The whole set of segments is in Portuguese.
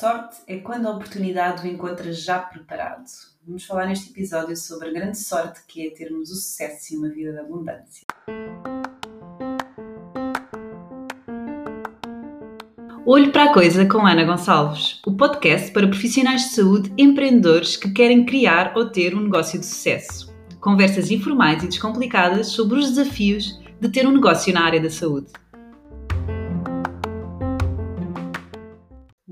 Sorte é quando a oportunidade o encontra já preparado. Vamos falar neste episódio sobre a grande sorte que é termos o sucesso e uma vida de abundância. Olho para a Coisa com Ana Gonçalves, o podcast para profissionais de saúde empreendedores que querem criar ou ter um negócio de sucesso. Conversas informais e descomplicadas sobre os desafios de ter um negócio na área da saúde.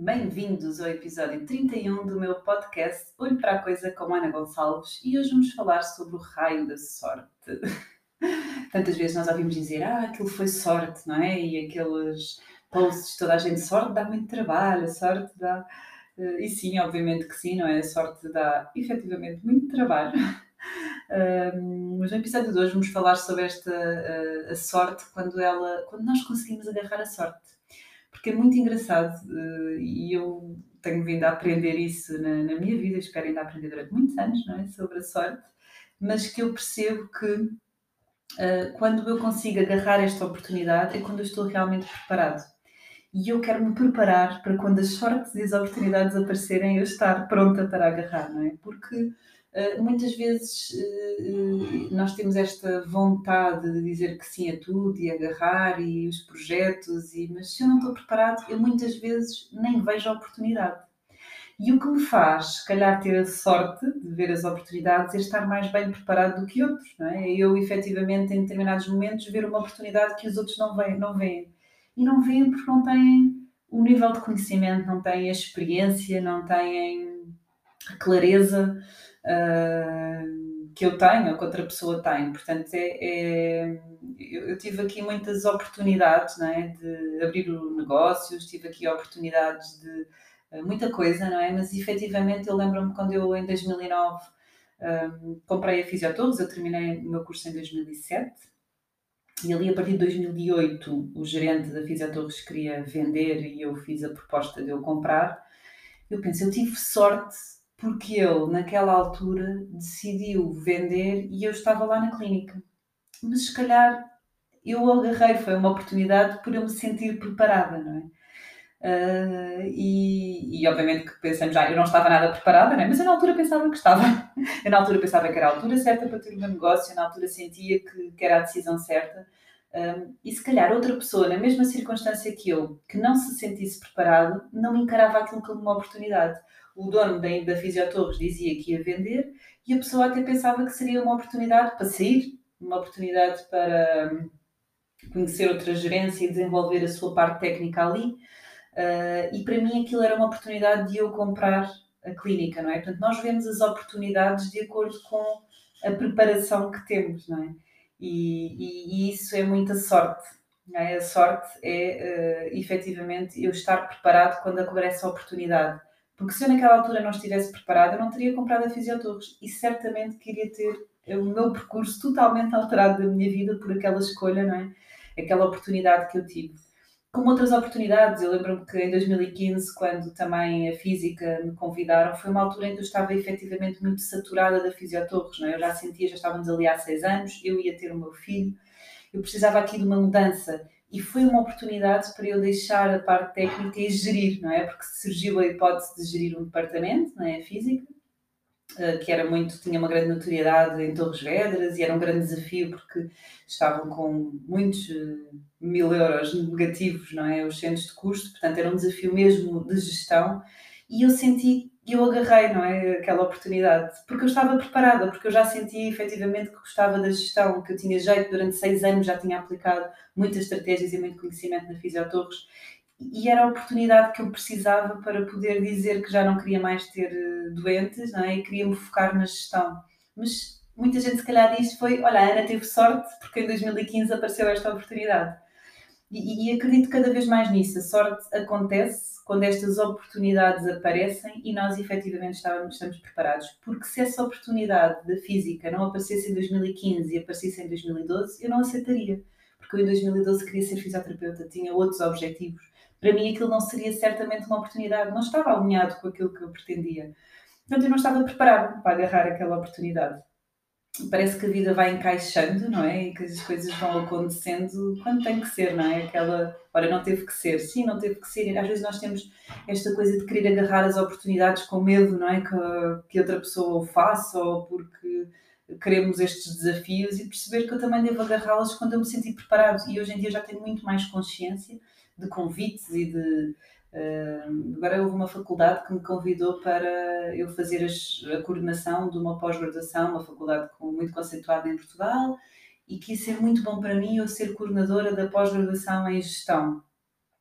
Bem-vindos ao episódio 31 do meu podcast Olho para a Coisa com Ana Gonçalves e hoje vamos falar sobre o raio da sorte. Tantas vezes nós ouvimos dizer, ah, aquilo foi sorte, não é? E aqueles posts, toda a gente, sorte dá muito trabalho, sorte dá. Eh, e sim, obviamente que sim, não é? A sorte dá efetivamente muito trabalho. mas no episódio de hoje vamos falar sobre esta uh, a sorte quando ela quando nós conseguimos agarrar a sorte porque é muito engraçado uh, e eu tenho vindo a aprender isso na, na, minha vida, espero ainda aprender durante muitos anos, não é? Sobre a sorte, mas que eu percebo que uh, quando eu consigo agarrar esta oportunidade é quando eu estou realmente preparado. E eu quero me preparar para quando as sortes e as oportunidades aparecerem, eu estar pronta para agarrar, não é? Porque eh, muitas vezes uh, nós temos esta vontade de dizer que sim a tudo e agarrar e os projetos, e, mas se eu não estou preparado, eu muitas vezes nem vejo a oportunidade. E o que me faz, se calhar, ter a sorte de ver as oportunidades é estar mais bem preparado do que outros, não é? Eu, efetivamente, em determinados momentos, ver uma oportunidade que os outros não veem. Não veem. E não veem porque não têm o nível de conhecimento, não têm a experiência, não têm a clareza uh, que eu tenho ou que outra pessoa tem. Portanto, é, é eu, eu, tive aqui muitas oportunidades não é? de abrir negócios, tive aqui oportunidades de uh, muita coisa, não é? Mas efetivamente eu lembro-me quando eu em 2009 um, comprei a Fisiotorres, eu terminei o meu curso em 2007 e ali a partir de 2008 o gerente da Fisiotorres queria vender e eu fiz a proposta de eu comprar. Eu pensei, eu tive sorte porque ele, naquela altura, decidiu vender e eu estava lá na clínica. Mas se calhar eu agarrei, foi uma oportunidade por eu me sentir preparada, não é? Uh, e, e, obviamente que pensamos, já, ah, eu não estava nada preparada, não é? mas eu na altura pensava que estava. Eu na altura pensava que era a altura certa para ter o meu negócio, eu na altura sentia que, que era a decisão certa. Um, e se calhar outra pessoa, na mesma circunstância que eu, que não se sentisse preparado, não encarava aquilo como uma oportunidade o dono da, da Fisiotorres dizia que ia vender e a pessoa até pensava que seria uma oportunidade para sair, uma oportunidade para hum, conhecer outra gerência e desenvolver a sua parte técnica ali. Uh, e para mim aquilo era uma oportunidade de eu comprar a clínica, não é? Portanto, nós vemos as oportunidades de acordo com a preparação que temos, não é? E, e, e isso é muita sorte. É? A sorte é uh, efetivamente eu estar preparado quando aparece a oportunidade. Porque se eu naquela altura não estivesse preparada, eu não teria comprado a Fisiotorres e certamente queria ter o meu percurso totalmente alterado da minha vida por aquela escolha, não é? Aquela oportunidade que eu tive. Como outras oportunidades, eu lembro-me que em 2015, quando também a física me convidaram, foi uma altura em que eu estava efetivamente muito saturada da Fisiotorres, não é? Eu já sentia, já estávamos ali há seis anos, eu ia ter o meu filho, eu precisava aqui de uma mudança e foi uma oportunidade para eu deixar a parte técnica e gerir, não é? Porque surgiu a hipótese de gerir um departamento, não é? Física, eh, que era muito, tinha uma grande notoriedade em Torres Vedras e era um grande desafio porque estavam com muitos eh, mil euros negativos, não é? Os centros de custo, portanto era um desafio mesmo de gestão e eu senti e eu agarrei, não é? Aquela oportunidade, porque eu estava preparada, porque eu já sentia efetivamente que gostava da gestão, que eu tinha jeito, durante seis anos já tinha aplicado muitas estratégias e muito conhecimento na Fisiotorres, e era a oportunidade que eu precisava para poder dizer que já não queria mais ter eh, doentes, não é? E queria me focar na gestão. Mas muita gente se calhar diz foi, olha, a Ana teve sorte porque em 2015 apareceu esta oportunidade. E, e acredito cada vez mais nisso. A sorte acontece quando estas oportunidades aparecem e nós efetivamente estávamos, estamos preparados. Porque se essa oportunidade da física não aparecesse em 2015 e aparecesse em 2012, eu não aceitaria. Porque eu em 2012 queria ser fisioterapeuta, tinha outros objetivos. Para mim aquilo não seria certamente uma oportunidade, não estava alinhado com aquilo que eu pretendia. Portanto, eu não estava preparado para agarrar aquela oportunidade. Parece que a vida vai encaixando, não é? E que as coisas vão acontecendo quando tem que ser, não é? Aquela, olha, não teve que ser, sim, não teve que ser. E às vezes nós temos esta coisa de querer agarrar as oportunidades com medo, não é? Que, que outra pessoa o faça ou porque queremos estes desafios e perceber que eu também devo agarrá-las quando eu me sentir preparado. E hoje em dia já tenho muito mais consciência de convites e de Uh, agora houve uma faculdade que me convidou para eu fazer as, a coordenação de uma pós-graduação, uma faculdade com, muito conceituada em Portugal, e que ser muito bom para mim eu ser coordenadora da pós-graduação em gestão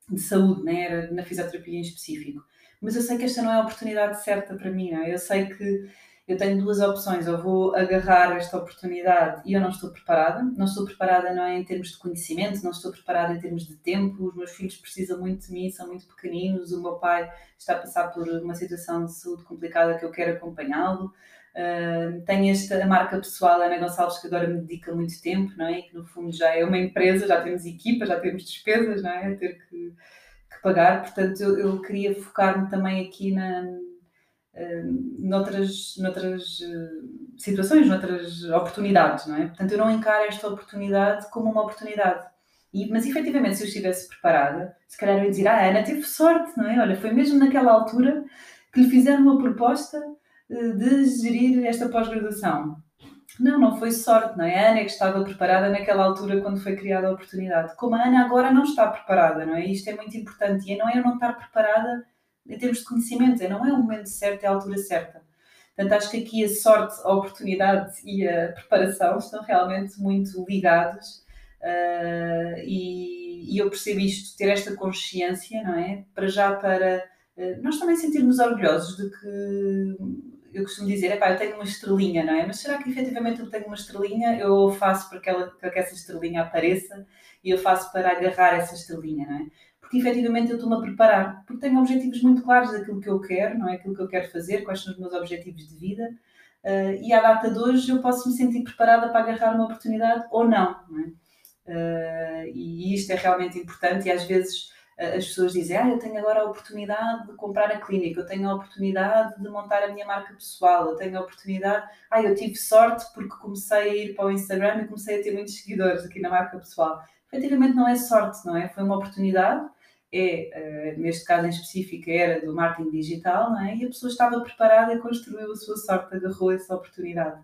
de saúde, né? era na fisioterapia em específico. Mas eu sei que esta não é a oportunidade certa para mim, não é? eu sei que eu tenho duas opções, ou vou agarrar esta oportunidade e eu não estou preparada. Não estou preparada não é em termos de conhecimento, não estou preparada em termos de tempo. Os meus filhos precisam muito de mim, são muito pequeninos. O meu pai está a passar por uma situação de saúde complicada que eu quero acompanhá-lo. Uh, tenho esta marca pessoal Ana Gonçalves que agora me dedica muito tempo, não é? E que no fundo já é uma empresa, já temos equipa, já temos despesas, não é? A ter que, que pagar. Portanto, eu, eu queria focar-me também aqui na noutras, noutras eh, situações, noutras oportunidades, não é? Portanto, eu não encaro esta oportunidade como uma oportunidade. E, mas efetivamente, se eu estivesse preparada, se calhar eu ia dizer: Ah, Ana teve sorte, não é? Olha, foi mesmo naquela altura que lhe fizeram uma proposta eh, de gerir esta pós-graduação. Não, não foi sorte, não é? A Ana é que estava preparada naquela altura quando foi criada a oportunidade. Como a Ana agora não está preparada, não é? Isto é muito importante. E não é eu não estar preparada em termos de conhecimento, não é o momento certo, é a altura certa. Portanto, acho que aqui a sorte, a oportunidade e a preparação estão realmente muito ligados uh, e, e, eu percebo isto, ter esta consciência, não é? Para já para uh, nós também sentirmos orgulhosos de que eu costumo dizer, epá, eu tenho uma estrelinha, não é? Mas será que efetivamente eu tenho uma estrelinha? Eu faço para que, ela, para que essa estrelinha apareça e eu faço para agarrar essa estrelinha, não é? Porque efetivamente eu estou-me a preparar, porque tenho objetivos muito claros daquilo que eu quero, não é? Aquilo que eu quero fazer, quais são os meus objetivos de vida, uh, e à data de hoje eu posso me sentir preparada para agarrar uma oportunidade ou não, não é? uh, e isto é realmente importante, e às vezes uh, as pessoas dizem, ah, eu tenho agora a oportunidade de comprar a clínica, eu tenho a oportunidade de montar a minha marca pessoal, eu tenho a oportunidade, ah, eu tive sorte porque comecei a ir para o Instagram e comecei a ter muitos seguidores aqui na marca pessoal. Efetivamente não é sorte, não é? Foi uma oportunidade é, uh, neste caso em específico, era do marketing digital, não é? e a pessoa estava preparada e construiu a sua sorte, agarrou essa oportunidade.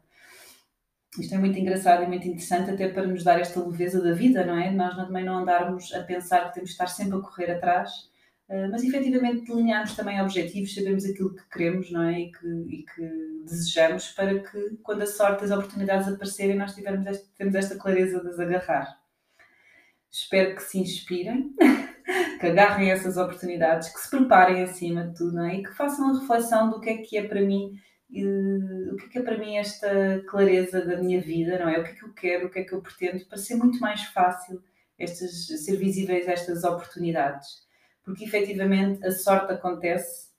Isto é muito engraçado e muito interessante, até para nos dar esta leveza da vida, não é? Nós também não andarmos a pensar que temos de estar sempre a correr atrás, uh, mas efetivamente delinearmos também objetivos, sabemos aquilo que queremos, não é? E que, e que desejamos, para que quando a sorte, as oportunidades aparecerem, nós tivermos temos esta clareza de as agarrar. Espero que se inspirem. que agarrem essas oportunidades, que se preparem acima de tudo é? e que façam a reflexão do que é que é para mim, uh, o que é que é para mim esta clareza da minha vida, não é? O que é que eu quero, o que é que eu pretendo, para ser muito mais fácil estas, ser visíveis estas oportunidades. Porque efetivamente a sorte acontece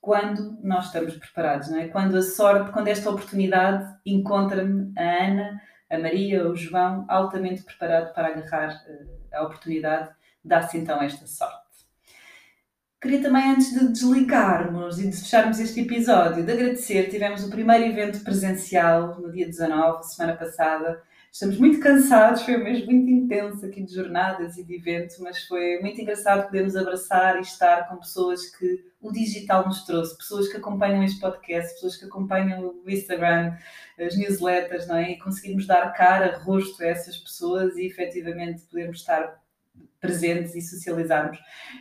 quando nós estamos preparados, não é? Quando a sorte, quando esta oportunidade encontra-me a Ana, a Maria, o João, altamente preparado para agarrar uh, a oportunidade dá-se então esta sorte. Queria também, antes de desligarmos e de fecharmos este episódio, de agradecer. Tivemos o primeiro evento presencial no dia 19, semana passada. Estamos muito cansados, foi um mês muito intenso aqui de jornadas e de eventos, mas foi muito engraçado podermos abraçar e estar com pessoas que o digital nos trouxe, pessoas que acompanham este podcast, pessoas que acompanham o Instagram, as newsletters, não é? E conseguirmos dar cara, rosto a essas pessoas e efetivamente podermos estar presentes e socializarmos.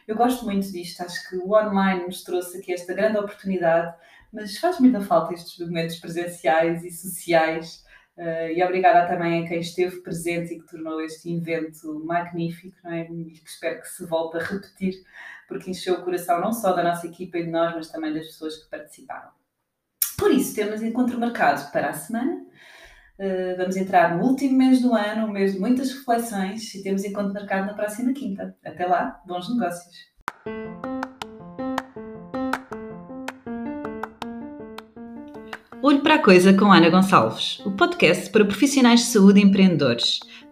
Eu gosto muito disto, acho que o online nos trouxe aqui esta grande oportunidade, mas faz muita falta estes momentos presenciais e sociais. Uh, e obrigada também a quem esteve presente e que tornou este evento magnífico, não é? E que espero que se volte a repetir, porque encheu o coração não só da nossa equipa e de nós, mas também das pessoas que participaram. Por isso, temos encontro marcado para a semana. Uh, vamos entrar no último mês do ano, um mês de muitas reflexões e temos encontro marcado na próxima quinta. Até lá, bons negócios! Olho para a Coisa com Ana Gonçalves, o podcast para profissionais de saúde e empreendedores.